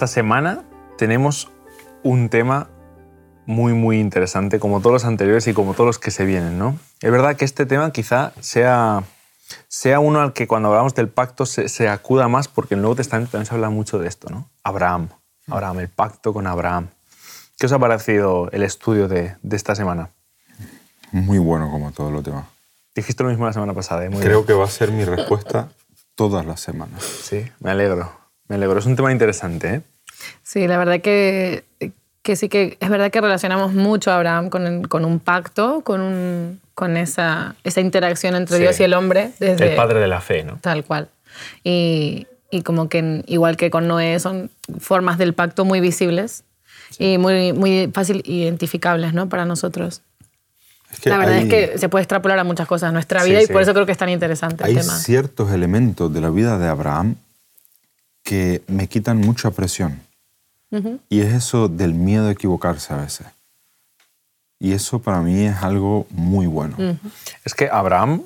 Esta semana tenemos un tema muy, muy interesante, como todos los anteriores y como todos los que se vienen, ¿no? Es verdad que este tema quizá sea, sea uno al que cuando hablamos del pacto se, acuda más, porque en el Nuevo Testamento también se habla mucho de esto, ¿no? Abraham, Abraham, el pacto con Abraham. ¿Qué os ha parecido el estudio de, esta semana? Muy bueno, como todos los temas. Dijiste lo mismo la semana pasada. ¿eh? Creo que va a ser mi respuesta todas las semanas. Sí, me alegro. Me alegro. Es un tema interesante. ¿eh? Sí, la verdad que, que sí que es verdad que relacionamos mucho a Abraham con, con un pacto, con, un, con esa, esa interacción entre Dios y el hombre. Desde, el padre de la fe, ¿no? Tal cual. Y, y como que igual que con Noé son formas del pacto muy visibles y muy, muy fácil identificables ¿no? para nosotros. la verdad es que se puede extrapolar a muchas cosas en nuestra vida y por eso creo que es tan interesante hay el tema. Hay ciertos elementos de la vida de Abraham que me quitan mucha presión. Y es eso del miedo a equivocarse a veces. Y eso para mí es algo muy bueno. Es que Abraham,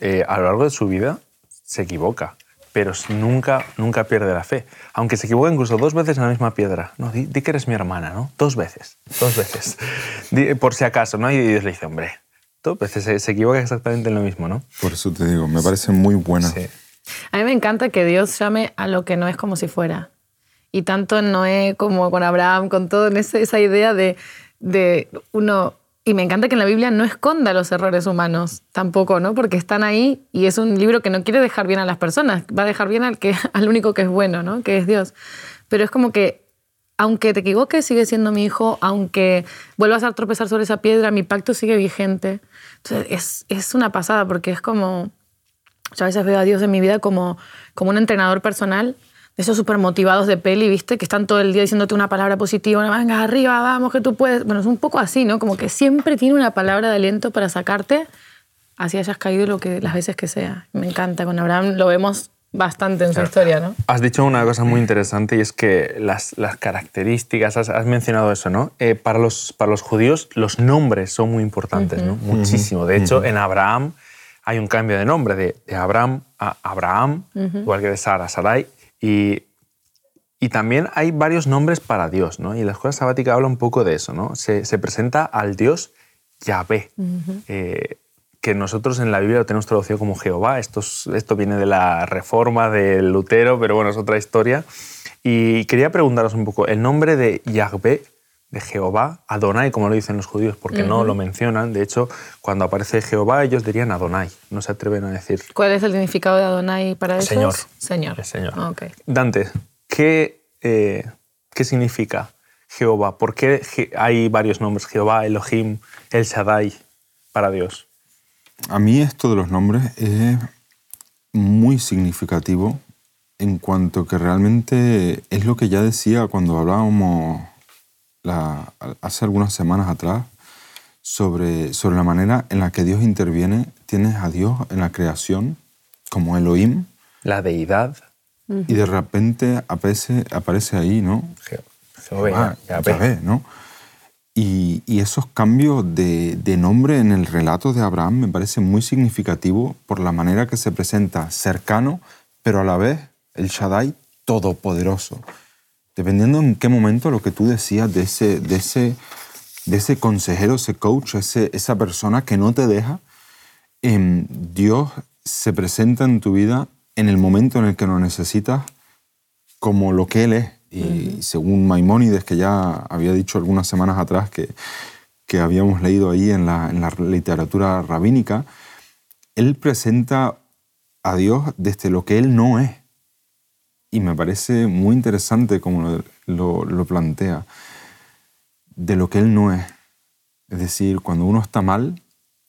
eh, a lo largo de su vida, se equivoca, pero nunca, nunca pierde la fe. Aunque se equivoca incluso dos veces en la misma piedra. No, di, que eres mi hermana, ¿no? Dos veces, dos veces. por si acaso, ¿no? Y Dios le dice, hombre, dos veces se, se, equivoca exactamente en lo mismo, ¿no? Por eso te digo, me parece muy buena. Sí. A mí me encanta que Dios llame a lo que no es como si fuera. Y tanto en Noé como con Abraham, con todo, en esa idea de, de uno... Y me encanta que en la Biblia no esconda los errores humanos tampoco, ¿no? Porque están ahí y es un libro que no quiere dejar bien a las personas, va a dejar bien al, que, al único que es bueno, ¿no? Que es Dios. Pero es como que aunque te equivoques, sigue siendo mi hijo, aunque vuelvas a tropezar sobre esa piedra, mi pacto sigue vigente. Entonces es, es una pasada porque es como yo a veces veo a Dios en mi vida como, como un entrenador personal, de esos súper motivados de peli, ¿viste? Que están todo el día diciéndote una palabra positiva, venga, arriba, vamos, que tú puedes. Bueno, es un poco así, ¿no? Como que siempre tiene una palabra de aliento para sacarte, así hayas caído lo que, las veces que sea. Me encanta, con Abraham lo vemos bastante en su historia, ¿no? Has dicho una cosa muy interesante y es que las, las características, has, mencionado eso, ¿no? Eh, para, los, para los judíos los nombres son muy importantes, ¿no? Muchísimo. De hecho, en Abraham hay un cambio de nombre de, Abraham a Abraham, igual que de Sara, Sarai, y, y, también hay varios nombres para Dios, ¿no? Y la escuela sabática habla un poco de eso, ¿no? Se, presenta al Dios Yahvé, eh, que nosotros en la Biblia lo tenemos traducido como Jehová. Esto, esto viene de la reforma de Lutero, pero bueno, es otra historia. Y quería preguntaros un poco, el nombre de Yahvé de Jehová, Adonai, como lo dicen los judíos, porque no lo mencionan. De hecho, cuando aparece Jehová, ellos dirían Adonai, no se atreven a decir. ¿Cuál es el significado de Adonai para ellos? Señor. Señor. señor. Ah, Dante, ¿qué, eh, ¿qué significa Jehová? ¿Por qué hay varios nombres, Jehová, Elohim, El Shaddai, para Dios? A mí esto de los nombres es muy significativo en cuanto que realmente es lo que ya decía cuando hablábamos hace algunas semanas atrás sobre, sobre la manera en la que Dios interviene. Tienes a Dios en la creación como Elohim. La deidad. Y de repente aparece, aparece ahí, ¿no? Jehová, ¿no? Y, y, esos cambios de, de, nombre en el relato de Abraham me parece muy significativo por la manera que se presenta cercano, pero a la vez el Shaddai todopoderoso dependiendo en qué momento lo que tú decías de ese, de ese, de ese consejero, ese coach, ese, esa persona que no te deja, eh, Dios se presenta en tu vida en el momento en el que lo necesitas como lo que Él es. Y según Maimónides, que ya había dicho algunas semanas atrás que, que habíamos leído ahí en la, en la literatura rabínica, Él presenta a Dios desde lo que Él no es y me parece muy interesante como lo, lo, plantea, de lo que él no es. Es decir, cuando uno está mal,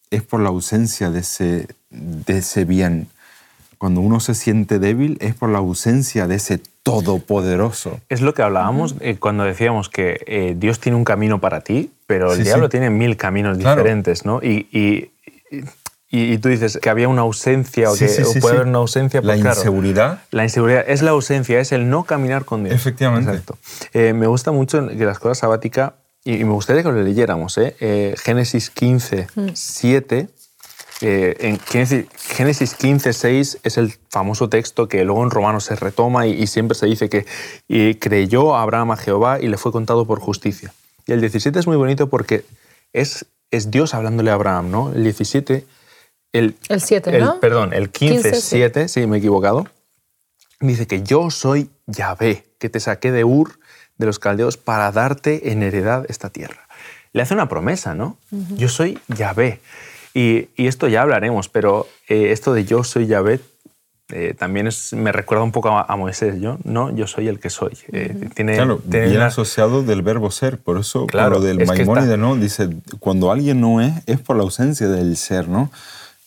es por la ausencia de ese, de ese bien. Cuando uno se siente débil, es por la ausencia de ese todopoderoso. Es lo que hablábamos eh, cuando decíamos que eh, Dios tiene un camino para ti, pero el diablo tiene mil caminos diferentes, ¿no? y, y y, tú dices que había una ausencia o que puede haber una ausencia. Pues, la inseguridad. La inseguridad es la ausencia, es el no caminar con Dios. Efectivamente. Exacto. Eh, me gusta mucho que la escuela sabática, y me gustaría que lo leyéramos, ¿eh? eh Génesis 15, 7, Eh, en Génesis, Génesis 15, 6 es el famoso texto que luego en Romanos se retoma y, y siempre se dice que y creyó Abraham a Jehová y le fue contado por justicia. Y el 17 es muy bonito porque es, es Dios hablándole a Abraham, ¿no? El 17, el, El 7, el- ¿no? Perdón, el 15, 15, sí. 7, sí, me he equivocado. Dice que yo soy Yahvé, que te saqué de Ur, de los caldeos, para darte en heredad esta tierra. Le hace una promesa, ¿no? Yo soy Yahvé. Y, y esto ya hablaremos, pero eh, esto de yo soy Yahvé eh, también es, me recuerda un poco a, a Moisés, yo, ¿no? Yo soy el que soy. Eh, tiene, Claro, tiene bien una- asociado del verbo ser. Por eso, Claro, lo del Maimónides, está- ¿no? Dice, cuando alguien no es, es por la ausencia del ser, ¿no?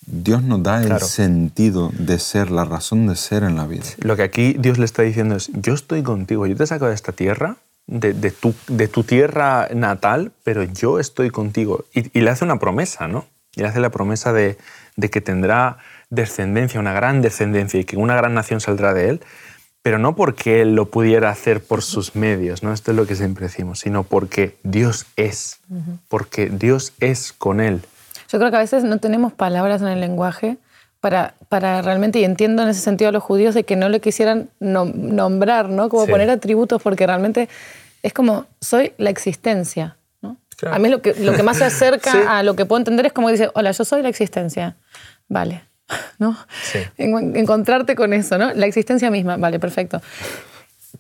Dios nos da el Claro. sentido de ser, la razón de ser en la vida. Lo que aquí Dios le está diciendo es, yo estoy contigo, yo te saco de esta tierra, de, de tu, de tu tierra natal, pero yo estoy contigo. Y, y le hace una promesa, ¿no? Y le hace la promesa de, de que tendrá descendencia, una gran descendencia, y que una gran nación saldrá de él, pero no porque él lo pudiera hacer por sus medios, ¿no? Esto es lo que siempre decimos, sino porque Dios es, porque Dios es con él. Yo creo que a veces no tenemos palabras en el lenguaje para, para realmente, y entiendo en ese sentido a los judíos, de que no le quisieran nom- nombrar, ¿no? Como Sí. poner atributos, porque realmente es como, soy la existencia, ¿no? Claro. A mí lo que, lo que más se acerca Sí. a lo que puedo entender es como dice, hola, yo soy la existencia. Vale, ¿no? Sí. En- encontrarte con eso, ¿no? La existencia misma, vale, perfecto.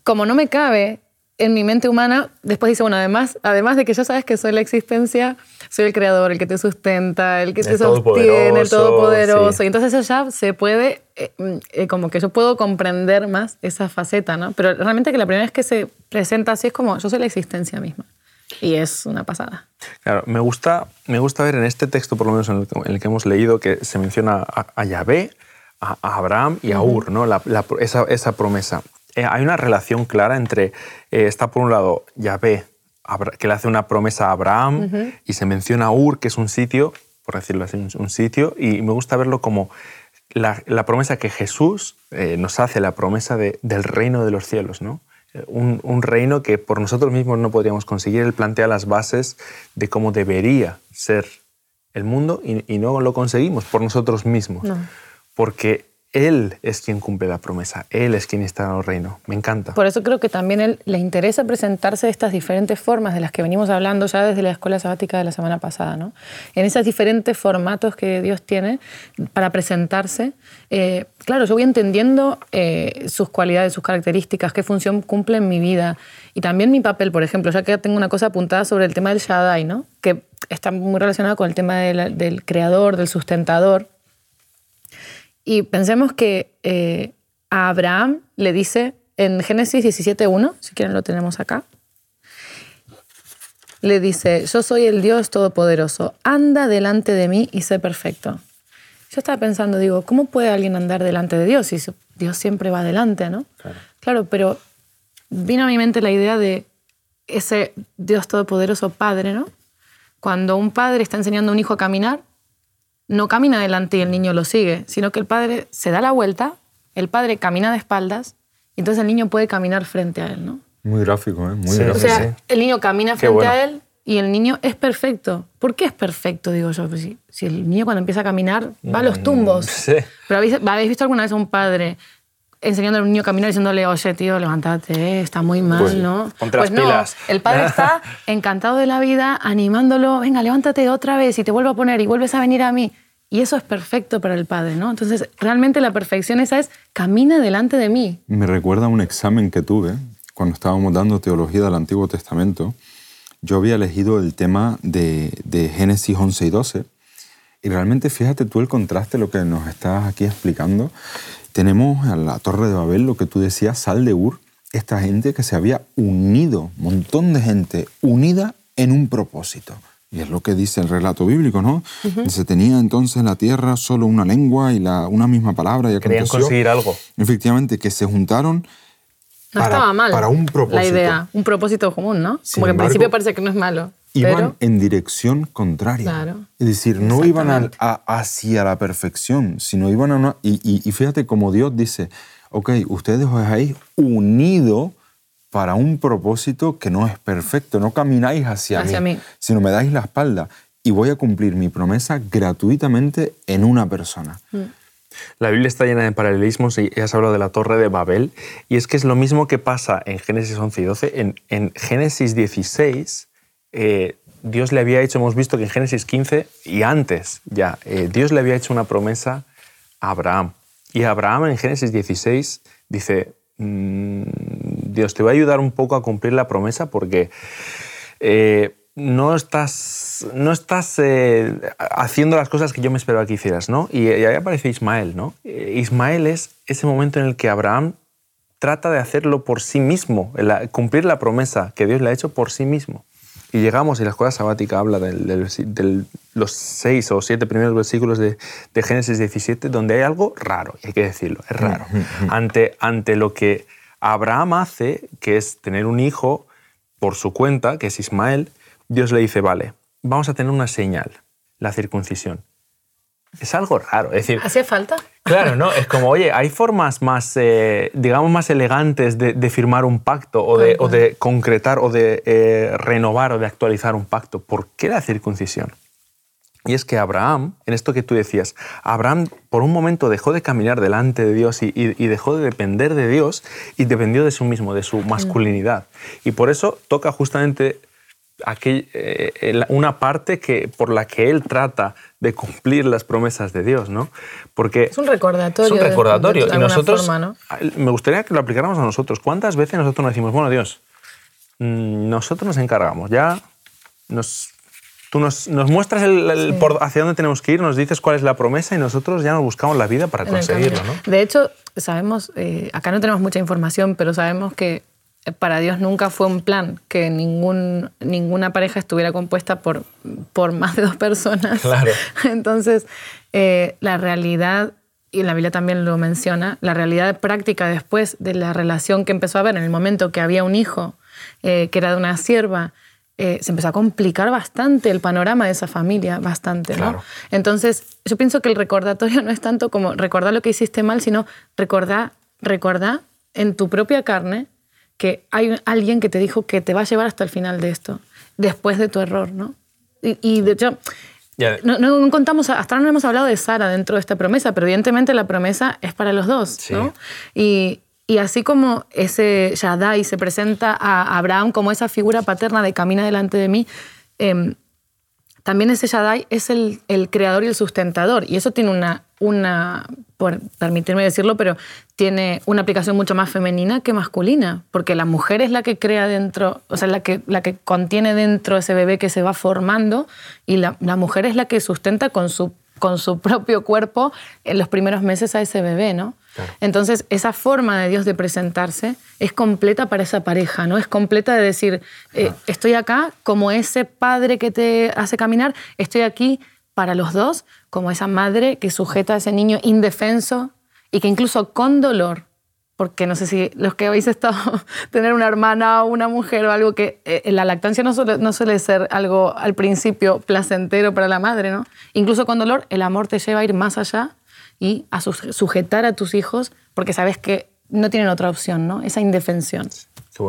Como no me cabe en mi mente humana, después dice, bueno, además, además de que ya sabes que soy la existencia, soy el creador, el que te sustenta, el que El te sostiene, el todopoderoso, sí. Y entonces eso ya se puede, eh, eh, como que yo puedo comprender más esa faceta, ¿no? Pero realmente que la primera vez que se presenta así es como, yo soy la existencia misma. Y es una pasada. Claro, me gusta, me gusta ver en este texto, por lo menos en el que, en el que hemos leído, que se menciona a, a Yahvé, a, a Abraham y a Ur, ¿no? La- la- esa, esa promesa. Eh, hay una relación clara entre, eh, está por un lado Yahvé, que le hace una promesa a Abraham, y se menciona Ur, que es un sitio, por decirlo así, un, sitio, y me gusta verlo como la, la promesa que Jesús eh, nos hace, la promesa de- del reino de los cielos, ¿no? Un, un reino que por nosotros mismos no podríamos conseguir. Él plantea las bases de cómo debería ser el mundo y, y no lo conseguimos por nosotros mismos. No. Porque Él es quien cumple la promesa, Él es quien está en el reino. Me encanta. Por eso creo que también él le interesa presentarse de estas diferentes formas de las que venimos hablando ya desde la escuela sabática de la semana pasada, ¿no? En esos diferentes formatos que Dios tiene para presentarse. Eh, claro, yo voy entendiendo eh, sus cualidades, sus características, qué función cumple en mi vida y también mi papel, por ejemplo, ya que tengo una cosa apuntada sobre el tema del Shaddai, ¿no? Que está muy relacionado con el tema del, del creador, del sustentador. Y pensemos que eh, a Abraham le dice en Génesis 17.1, si quieren lo tenemos acá, le dice, yo soy el Dios Todopoderoso, anda delante de mí y sé perfecto. Yo estaba pensando, digo, ¿cómo puede alguien andar delante de Dios si Dios siempre va adelante, no? Claro. pero vino a mi mente la idea de ese Dios Todopoderoso Padre, ¿no? Cuando un padre está enseñando a un hijo a caminar, no camina adelante y el niño lo sigue, sino que el padre se da la vuelta, el padre camina de espaldas y entonces el niño puede caminar frente a él, ¿no? Muy gráfico, ¿eh? Muy Sí, O gráfico. sea, sí. el niño camina frente bueno. a él y el niño es perfecto. ¿Por qué es perfecto? Digo yo, Pues si, si el niño cuando empieza a caminar va a los tumbos. Mm, sí. Pero ¿habéis, habéis visto alguna vez a un padre enseñando a un niño a caminar diciéndole, oye, tío, levántate, eh, está muy mal, Pues, ¿no? ponte las pues no, pilas. el padre está encantado de la vida, animándolo, venga, levántate otra vez y te vuelvo a poner y vuelves a venir a mí. Y eso es perfecto para el padre, ¿no? Entonces, realmente la perfección esa es, camina delante de mí. Me recuerda a un examen que tuve cuando estábamos dando teología del Antiguo Testamento. Yo había elegido el tema de, de Génesis 11 y 12. Y realmente fíjate tú el contraste, lo que nos estás aquí explicando. Tenemos a la Torre de Babel, lo que tú decías, Sal de Ur, esta gente que se había unido, montón de gente unida en un propósito. Y es lo que dice el relato bíblico, ¿no? Se tenía entonces en la tierra solo una lengua y la, una misma palabra. Y Querían conseguir algo. Efectivamente, que se juntaron No para, estaba mal. para un propósito. La idea, un propósito común, ¿no? Sin Como que en embargo, principio parece que no es malo. Iban pero en dirección contraria. Claro. Es decir, no iban Exactamente. a- hacia la perfección, sino iban a una... Y, y- y fíjate como Dios dice, ok, ustedes os habéis unido para un propósito que no es perfecto, no camináis hacia, Hacia mí, mí. sino me dais la espalda. y voy a cumplir mi promesa gratuitamente en una persona. La Biblia está llena de paralelismos y has hablado de la torre de Babel. Y es que es lo mismo que pasa en Génesis 11 y 12. En, Génesis 16, eh, Dios le había hecho, hemos visto que en Génesis 15 y antes ya, eh, Dios le había hecho una promesa a Abraham. Y Abraham en Génesis 16 dice, mm, Dios te va a ayudar un poco a cumplir la promesa porque... Eh, no estás, no estás haciendo las cosas que yo me esperaba que hicieras, ¿no? Y, ahí aparece Ismael, ¿no? Ismael es ese momento en el que Abraham trata de hacerlo por sí mismo, cumplir la promesa que Dios le ha hecho por sí mismo. Y llegamos, y la escuela sabática habla de los seis o siete primeros versículos de, Génesis 17, donde hay algo raro, y hay que decirlo, es raro. ante, ante lo que Abraham hace, que es tener un hijo por su cuenta, que es Ismael, Dios le dice, vale, vamos a tener una señal, la circuncisión. Es algo raro. Es decir, ¿Hacía falta? Claro, ¿no? Es como, oye, hay formas más, eh, digamos, más elegantes de, firmar un pacto o de, o de, concretar o de eh, renovar o de actualizar un pacto. ¿Por qué la circuncisión? Y es que Abraham, en esto que tú decías, Abraham por un momento dejó de caminar delante de Dios y, y dejó de depender de Dios y dependió de sí mismo, de su masculinidad. Y por eso toca justamente eh, una parte que, por la que él trata de cumplir las promesas de Dios, ¿no? Porque es un recordatorio. Es un recordatorio. y nosotros, me gustaría que lo aplicáramos a nosotros. ¿Cuántas veces nosotros nos decimos, bueno, Dios, mm, nosotros nos encargamos, ya nos, tú nos, muestras el, por hacia dónde tenemos que ir, nos dices cuál es la promesa y nosotros ya nos buscamos la vida para conseguirlo, ¿no? De hecho, sabemos, eh, acá no tenemos mucha información, pero sabemos que para Dios nunca fue un plan que ningún, ninguna pareja estuviera compuesta por, por más de dos personas. Claro. Entonces, eh, la realidad, y la Biblia también lo menciona, la realidad práctica después de la relación que empezó a haber en el momento que había un hijo eh, que era de una sierva, eh, se empezó a complicar bastante el panorama de esa familia, bastante. ¿no? Entonces, yo pienso que el recordatorio no es tanto como recordar lo que hiciste mal, sino recordar, recordar en tu propia carne que hay alguien que te dijo que te va a llevar hasta el final de esto, después de tu error, ¿no? Y, de hecho, no, contamos, hasta ahora no hemos hablado de Sara dentro de esta promesa, pero evidentemente la promesa es para los dos, ¿no? Y, y, así como ese Shaddai se presenta a Abraham como esa figura paterna de camina delante de mí, eh, también ese Shaddai es el, el, creador y el sustentador. Y eso tiene una, una, por permitirme decirlo, pero tiene una aplicación mucho más femenina que masculina, porque la mujer es la que crea dentro, o sea, la que, la que contiene dentro ese bebé que se va formando y la, la mujer es la que sustenta con su, con su propio cuerpo en los primeros meses a ese bebé, ¿no? Entonces, esa forma de Dios de presentarse es completa para esa pareja, ¿no? Es completa de decir, eh, estoy acá como ese padre que te hace caminar, estoy aquí para los dos, como esa madre que sujeta a ese niño indefenso y que incluso con dolor, porque no sé si los que habéis estado, tener una hermana o una mujer o algo que eh, la lactancia no suele, no suele ser algo al principio placentero para la madre, ¿no? Incluso con dolor, el amor te lleva a ir más allá y a sujetar a tus hijos porque sabes que no tienen otra opción, ¿no? Esa indefensión.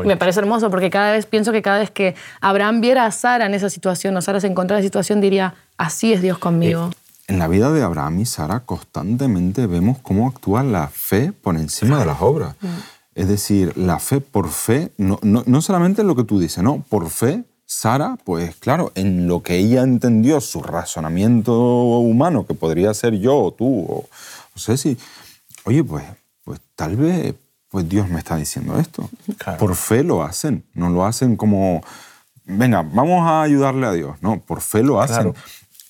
Me parece hermoso porque cada vez pienso que cada vez que Abraham viera a Sara en esa situación o Sara se encontrara en esa situación diría, así es Dios conmigo. Eh, en la vida de Abraham y Sara constantemente vemos cómo actúa la fe por encima de las obras. Mm. Es decir, la fe por fe, no, no, no solamente en lo que tú dices, no, por fe Sara, pues claro, en lo que ella entendió, su razonamiento humano, que podría ser yo o tú, o no sé si, oye, pues, pues tal vez pues Dios me está diciendo esto. Por fe lo hacen, no lo hacen como, venga, vamos a ayudarle a Dios, no, por fe lo hacen.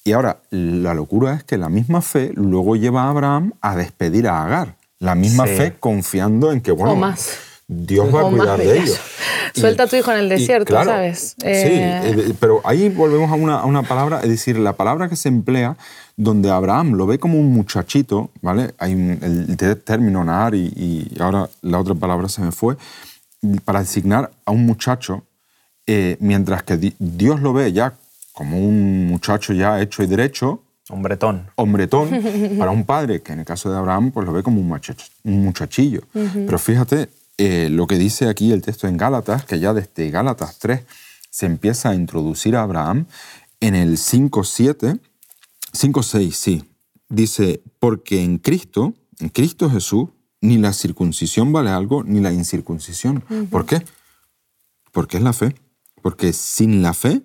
Y ahora, la locura es que la misma fe luego lleva a Abraham a despedir a Agar. La misma fe confiando en que, bueno, más. Dios va a cuidar de ellos. Suelta a tu hijo en el desierto, ¿sabes? Sí, eh, eh, pero ahí volvemos a una, a una, palabra, es decir, la palabra que se emplea donde Abraham lo ve como un muchachito, ¿vale? Hay el, término nar y, ahora la otra palabra se me fue, para designar a un muchacho, eh, mientras que Dios lo ve ya como un muchacho ya hecho y derecho. Hombretón. Hombretón, para un padre, que en el caso de Abraham, pues lo ve como un, un muchachillo. Pero fíjate, eh, lo que dice aquí el texto en Gálatas, que ya desde Gálatas 3 se empieza a introducir a Abraham en el 5.7, 5.6, sí, dice, porque en Cristo, en Cristo Jesús, ni la circuncisión vale algo, ni la incircuncisión. ¿Por qué? Porque es la fe. Porque sin la fe,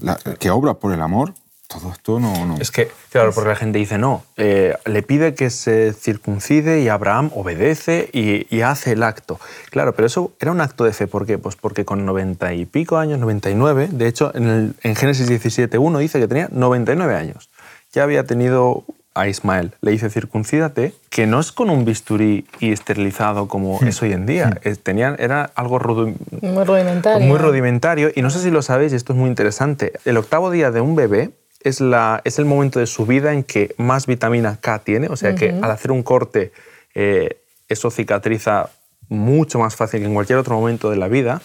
la- que obra por el amor, todo esto no... no. Es que, claro, porque la gente dice, no, eh, le pide que se circuncide y Abraham obedece y, y hace el acto. Claro, pero eso era un acto de fe. ¿Por qué? Pues porque con 90 y pico años, 99, de hecho, en, el- en Génesis 17, 1 dice que tenía 99 años. Ya había tenido a Ismael, le dice circuncídate, que no es con un bisturí y esterilizado como es hoy en día. Es- tenían, era algo rudo, Muy rudimentario. muy rudimentario y no sé si lo sabéis, y esto es muy interesante. El octavo día de un bebé es, la, es el momento de su vida en que más vitamina K tiene, o sea que al hacer un corte eh, eso cicatriza mucho más fácil que en cualquier otro momento de la vida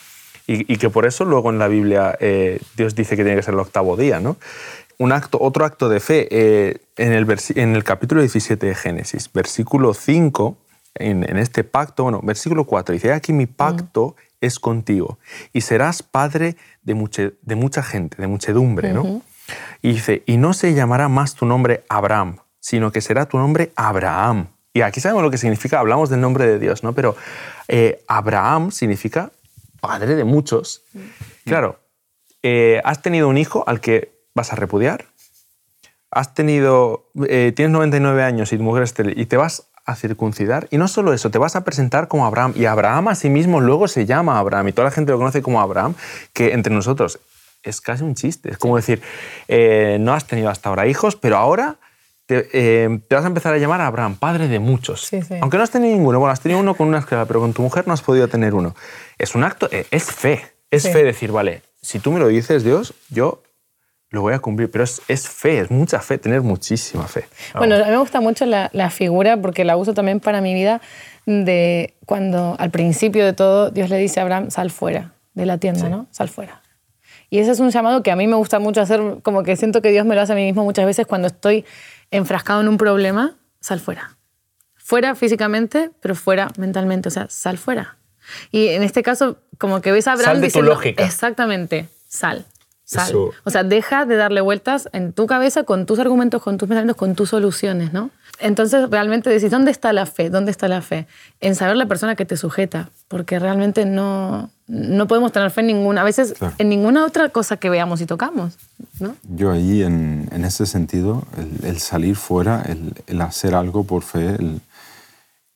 y, y que por eso luego en la Biblia eh, Dios dice que tiene que ser el octavo día. ¿no? Un acto, otro acto de fe eh, en, el en el capítulo 17 de Génesis, versículo 5, en, en este pacto, bueno, versículo 4, dice, "He aquí mi pacto es contigo y serás padre de, muche- de mucha gente, de muchedumbre, ¿no? Y dice, y no se llamará más tu nombre Abraham, sino que será tu nombre Abraham. Y aquí sabemos lo que significa, hablamos del nombre de Dios, ¿no? Pero eh, Abraham significa padre de muchos. Claro, eh, has tenido un hijo al que vas a repudiar, has tenido, eh, tienes 99 años y tu mujer es estéril y te vas a circuncidar. Y no solo eso, te vas a presentar como Abraham. Y Abraham a sí mismo luego se llama Abraham y toda la gente lo conoce como Abraham, que entre nosotros es casi un chiste. Es como decir, eh, no has tenido hasta ahora hijos, pero ahora te, eh, te vas a empezar a llamar Abraham, padre de muchos. Sí, sí. Aunque no has tenido ninguno, bueno, has tenido uno con una esclava, pero con tu mujer no has podido tener uno. Es un acto, eh, es fe. Es Sí. fe decir, vale, si tú me lo dices, Dios, yo lo voy a cumplir. Pero es, es fe, es mucha fe, tener muchísima fe. Bueno, a mí me gusta mucho la, la figura porque la uso también para mi vida de cuando al principio de todo Dios le dice a Abraham, sal fuera de la tienda, ¿no? Sal fuera. Y ese es un llamado que a mí me gusta mucho hacer, como que siento que Dios me lo hace a mí mismo muchas veces cuando estoy enfrascado en un problema, sal fuera. Fuera físicamente, pero fuera mentalmente, o sea, sal fuera. Y en este caso, como que ves a Abraham Sal de tu diciendo, lógica. Exactamente, sal. Sal. Eso- O sea, deja de darle vueltas en tu cabeza con tus argumentos, con tus pensamientos, con tus soluciones, ¿no? Entonces, realmente decís, ¿dónde está la fe? ¿Dónde está la fe? En saber la persona que te sujeta, porque realmente no, no podemos tener fe en ninguna, a veces Claro. en ninguna otra cosa que veamos y tocamos, ¿no? Yo ahí, en, en ese sentido, el, el salir fuera, el, el hacer algo por fe, el,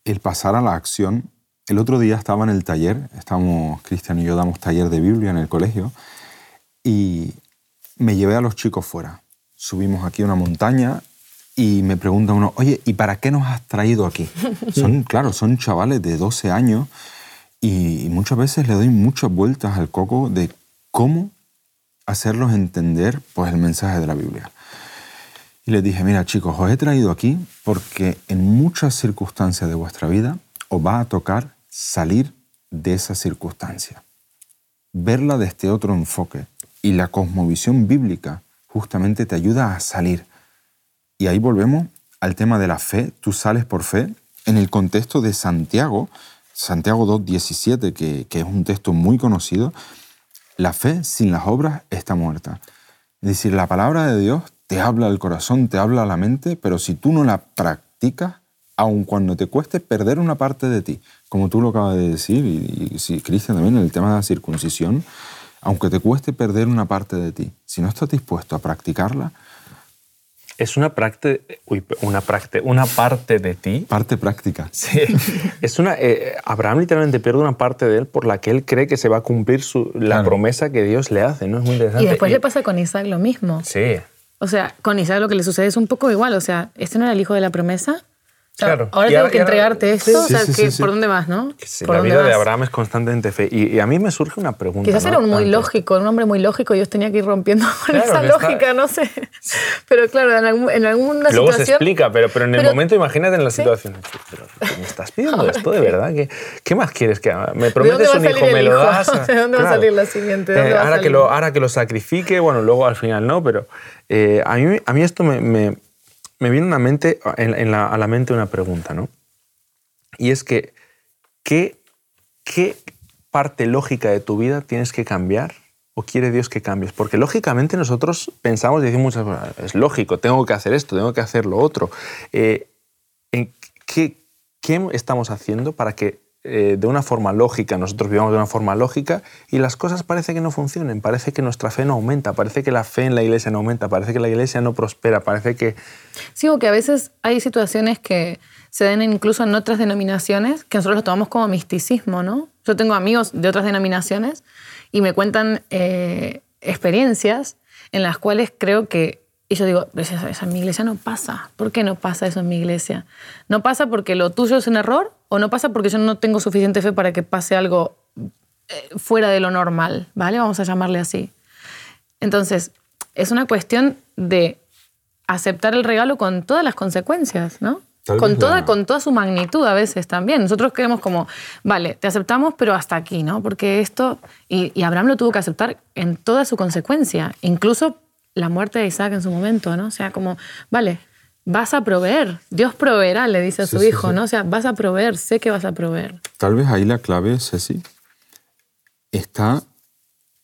el pasar a la acción. El otro día estaba en el taller, estamos, Cristian y yo damos taller de Biblia en el colegio, y me llevé a los chicos fuera. Subimos aquí a una montaña y me pregunta uno, oye, ¿y para qué nos has traído aquí? Son, claro, son chavales de 12 años y muchas veces le doy muchas vueltas al coco de cómo hacerlos entender pues, el mensaje de la Biblia. Y les dije, mira chicos, os he traído aquí porque en muchas circunstancias de vuestra vida os va a tocar salir de esa circunstancia, verla desde otro enfoque. Y la cosmovisión bíblica justamente te ayuda a salir. Y ahí volvemos al tema de la fe. Tú sales por fe en el contexto de Santiago, Santiago 2.17, que, que es un texto muy conocido. La fe sin las obras está muerta. Es decir, la palabra de Dios te habla al corazón, te habla a la mente, pero si tú no la practicas, aun cuando te cueste perder una parte de ti, como tú lo acabas de decir, y, y sí, Cristian también, en el tema de la circuncisión, aunque te cueste perder una parte de ti, si no estás dispuesto a practicarla, Es una, práctica, uy, una, práctica, una parte de ti. parte práctica. Sí. Es una, eh, Abraham literalmente pierde una parte de él por la que él cree que se va a cumplir su- la Claro. promesa que Dios le hace. ¿no? Es muy interesante. Y después le pasa con Isaac lo mismo. Sí. O sea, con Isaac lo que le sucede es un poco igual. O sea, ¿este no era el hijo de la promesa? Claro. Ahora Y tengo ahora- que ahora- entregarte esto. Sí, o sea, sí, sí, que- sí. ¿por dónde vas, no? ¿Por la dónde vida de? Abraham es constantemente fe. Y, y a mí me surge una pregunta. Quizás ¿no? era un muy Ante- lógico, un hombre muy lógico, y Dios tenía que ir rompiendo con Claro, esa está- lógica, no sé. Pero claro, en, algún- en alguna Luego se explica, pero, pero en el Pero- momento imagínate en la situación. Pero, ¿Me estás pidiendo esto de verdad? ¿Qué, qué más quieres que haga? ¿Me ¿De prometes un hijo? ¿Me lo das? ¿De dónde va a salir la va a ahora, que lo, ahora que lo sacrifique, bueno, luego al final no, pero eh, a, mí, a mí esto me, me, viene mente, a la mente una pregunta, ¿no? Y es que, ¿qué, ¿qué parte lógica de tu vida tienes que cambiar o quiere Dios que cambies? Porque lógicamente nosotros pensamos y decimos muchas veces, es lógico, tengo que hacer esto, tengo que hacer lo otro. Eh, ¿en qué, ¿Qué estamos haciendo para que eh, de una forma lógica, nosotros vivamos de una forma lógica y las cosas parece que no funcionen, parece que nuestra fe no aumenta, parece que la fe en la iglesia no aumenta, parece que la iglesia no prospera, parece que... Sí, o que a veces hay situaciones que se den incluso en otras denominaciones que nosotros lo tomamos como misticismo, ¿no? Yo tengo amigos de otras denominaciones y me cuentan eh, experiencias en las cuales creo que, y yo digo, eso, en mi iglesia no pasa. ¿Por qué no pasa eso en mi iglesia? ¿No pasa porque lo tuyo es un error o no pasa porque yo no tengo suficiente fe para que pase algo eh, fuera de lo normal? ¿Vale? Vamos a llamarle así. Entonces, es una cuestión de aceptar el regalo con todas las consecuencias, ¿no? con toda, con toda su magnitud a veces también. Nosotros creemos como, vale, te aceptamos, pero hasta aquí, ¿no? Porque esto, y, Abraham lo tuvo que aceptar en toda su consecuencia, incluso la muerte de Isaac en su momento, ¿no? O sea, como, vale, vas a proveer, Dios proveerá, le dice a su hijo, ¿no? O sea, vas a proveer, sé que vas a proveer. Tal vez ahí la clave, Ceci, está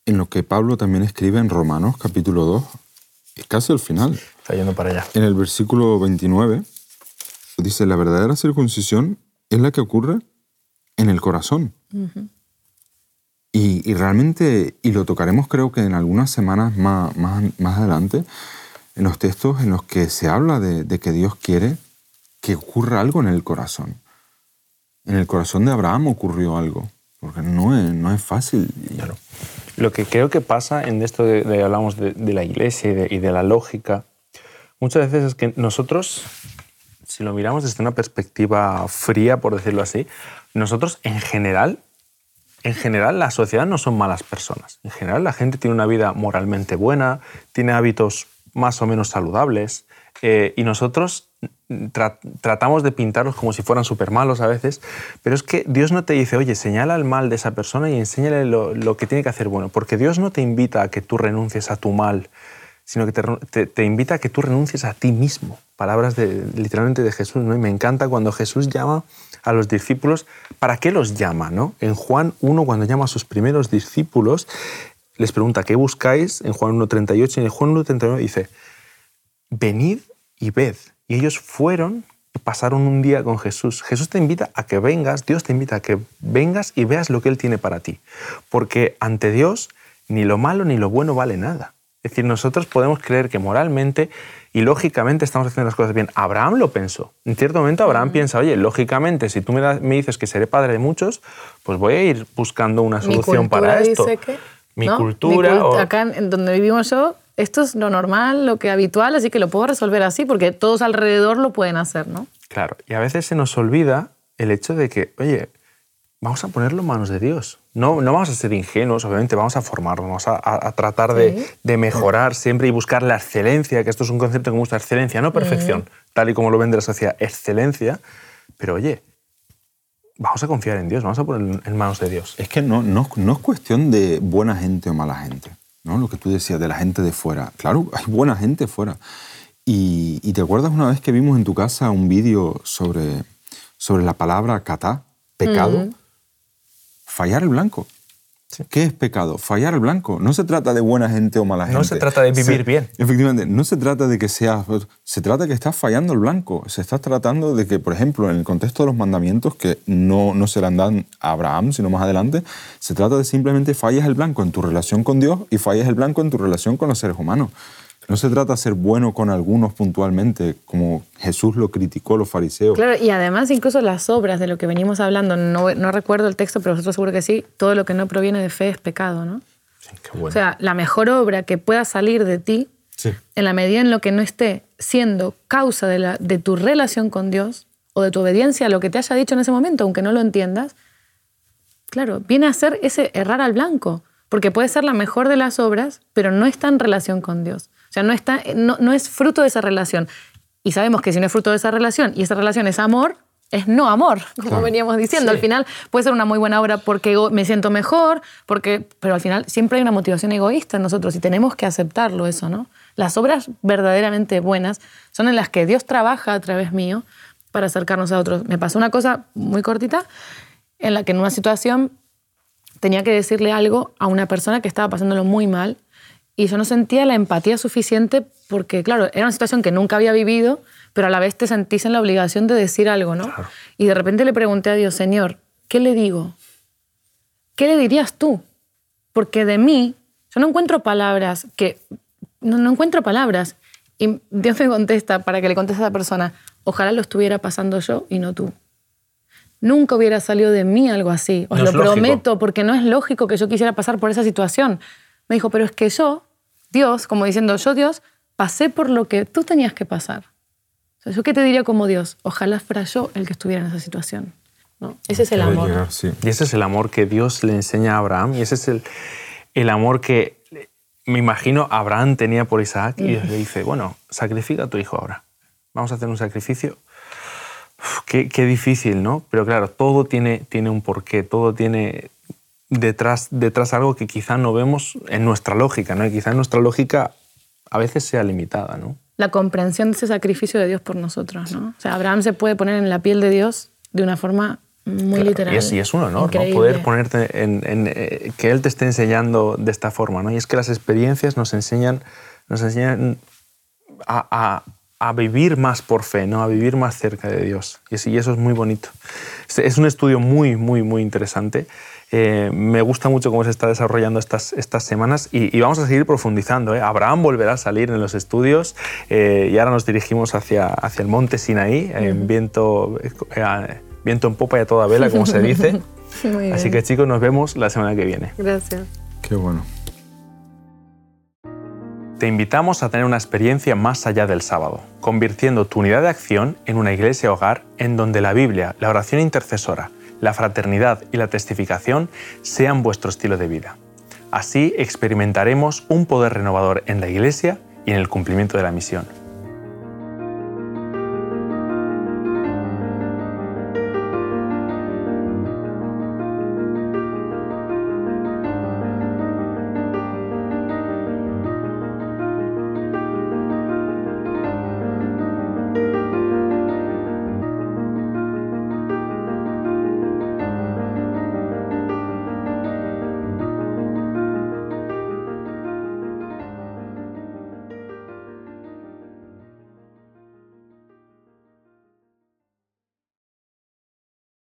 en lo que Pablo también escribe en Romanos capítulo 2, es casi al final. Está yendo para allá. En el versículo 29 Dice, la verdadera circuncisión es la que ocurre en el corazón. y, realmente, y lo tocaremos creo que en algunas semanas más, más, adelante, en los textos en los que se habla de, que Dios quiere que ocurra algo en el corazón. En el corazón de Abraham ocurrió algo, porque no es, no es fácil. Claro. Lo que creo que pasa en esto de, hablamos de, la iglesia y de la lógica, muchas veces es que nosotros si lo miramos desde una perspectiva fría, por decirlo así, nosotros en general, en general la sociedad no son malas personas. En general la gente tiene una vida moralmente buena, tiene hábitos más o menos saludables eh, y nosotros tratamos de pintarlos como si fueran súper malos a veces, pero es que Dios no te dice, oye, señala el mal de esa persona y enséñale lo, que tiene que hacer bueno, porque Dios no te invita a que tú renuncies a tu mal, sino que te, invita a que tú renuncies a ti mismo. Palabras de, literalmente de Jesús. ¿no? Y me encanta cuando Jesús llama a los discípulos. ¿Para qué los llama? ¿no? En Juan 1, cuando llama a sus primeros discípulos, les pregunta, ¿qué buscáis? En Juan 1.38 y en Juan 1.39 dice, venid y ved. Y ellos fueron y pasaron un día con Jesús. Jesús te invita a que vengas, Dios te invita a que vengas y veas lo que Él tiene para ti. Porque ante Dios ni lo malo ni lo bueno vale nada. Es decir, nosotros podemos creer que moralmente y lógicamente estamos haciendo las cosas bien. Abraham lo pensó. En cierto momento Abraham mm. piensa, oye, lógicamente, si tú me, dices que seré padre de muchos, pues voy a ir buscando una solución para esto. Mi cultura. Acá en donde vivimos yo, esto es lo normal, lo que habitual, así que lo puedo resolver así porque todos alrededor lo pueden hacer, ¿no? Claro, y a veces se nos olvida el hecho de que, oye, vamos a ponerlo en manos de Dios. No, no vamos a ser ingenuos, obviamente vamos a formarnos, vamos a, tratar de, mejorar siempre y buscar la excelencia, que esto es un concepto que me gusta, excelencia, no perfección, tal y como lo vende la sociedad, excelencia, pero oye, vamos a confiar en Dios, vamos a poner en manos de Dios. Es que no, no, no es cuestión de buena gente o mala gente, ¿no? lo que tú decías de la gente de fuera. Claro, hay buena gente fuera. Y, y te acuerdas una vez que vimos en tu casa un vídeo sobre, sobre la palabra kata, pecado fallar el blanco. ¿Qué es pecado? Fallar el blanco. No se trata de buena gente o mala gente. No se trata de vivir bien. Efectivamente, no se trata de que seas... Se trata de que estás fallando el blanco. Se está tratando de que, por ejemplo, en el contexto de los mandamientos, que no, no se le dan a Abraham, sino más adelante, se trata de simplemente fallas el blanco en tu relación con Dios y fallas el blanco en tu relación con los seres humanos. No se trata de ser bueno con algunos puntualmente, como Jesús lo criticó a los fariseos. Claro, y además incluso las obras de lo que venimos hablando, no, no recuerdo el texto, pero vosotros seguro que sí, todo lo que no proviene de fe es pecado, ¿no? Sí, qué bueno. O sea, la mejor obra que pueda salir de ti, en la medida en lo que no esté siendo causa de, la, de tu relación con Dios o de tu obediencia a lo que te haya dicho en ese momento, aunque no lo entiendas, claro, viene a ser ese errar al blanco, porque puede ser la mejor de las obras, pero no está en relación con Dios. O sea, no, está, no, es fruto de esa relación. Y sabemos que si no es fruto de esa relación y esa relación es amor, es no amor, como veníamos diciendo. Al final puede ser una muy buena obra porque me siento mejor, porque, pero al final siempre hay una motivación egoísta en nosotros y tenemos que aceptarlo eso, ¿no? Las obras verdaderamente buenas son en las que Dios trabaja a través mío para acercarnos a otros. Me pasó una cosa muy cortita en la que en una situación tenía que decirle algo a una persona que estaba pasándolo muy mal y yo no sentía la empatía suficiente porque, claro, era una situación que nunca había vivido, pero a la vez te sentís en la obligación de decir algo, ¿no? Y de repente le pregunté a Dios, Señor, ¿qué le digo? ¿Qué le dirías tú? Porque de mí, yo no encuentro palabras que... No, no encuentro palabras. Y Dios me contesta para que le conteste a esa persona, ojalá lo estuviera pasando yo y no tú. Nunca hubiera salido de mí algo así. Os No lo prometo, porque no es lógico que yo quisiera pasar por esa situación. Me dijo, pero es que yo, Dios, como diciendo, yo Dios, pasé por lo que tú tenías que pasar. O sea, ¿Yo qué te diría como Dios? Ojalá fuera yo el que estuviera en esa situación. ¿no? Ese es el amor. llegar, sí. Y ese es el amor que Dios le enseña a Abraham y ese es el, el amor que me imagino Abraham tenía por Isaac y Dios le dice, bueno, sacrifica a tu hijo ahora. Vamos a hacer un sacrificio. Uf, qué, qué difícil, ¿no? Pero claro, todo tiene, tiene un porqué, todo tiene detrás, detrás algo que quizá no vemos en nuestra lógica, ¿no? Y quizá nuestra lógica a veces sea limitada, ¿no? La comprensión de ese sacrificio de Dios por nosotros. ¿no? O sea, Abraham se puede poner en la piel de Dios de una forma muy Claro, literal. Y es, y es un honor, ¿no? Poder ponerte en, en, eh, que Él te esté enseñando de esta forma, ¿no? Y es que las experiencias nos enseñan, nos enseñan a, a- a vivir más por fe, ¿no? A vivir más cerca de Dios. Y, es- y eso es muy bonito. Es un estudio muy, muy, muy interesante. Eh, me gusta mucho cómo se está desarrollando estas, estas semanas y, y vamos a seguir profundizando. ¿eh? Abraham volverá a salir en los estudios eh, y ahora nos dirigimos hacia, hacia el monte Sinaí, en viento, eh, viento en popa y a toda vela, como se dice. Muy Así bien. que chicos, nos vemos la semana que viene. Gracias. Qué bueno. Te invitamos a tener una experiencia más allá del sábado, convirtiendo tu unidad de acción en una iglesia hogar en donde la Biblia, la oración intercesora, la fraternidad y la testificación sean vuestro estilo de vida. Así experimentaremos un poder renovador en la iglesia y en el cumplimiento de la misión.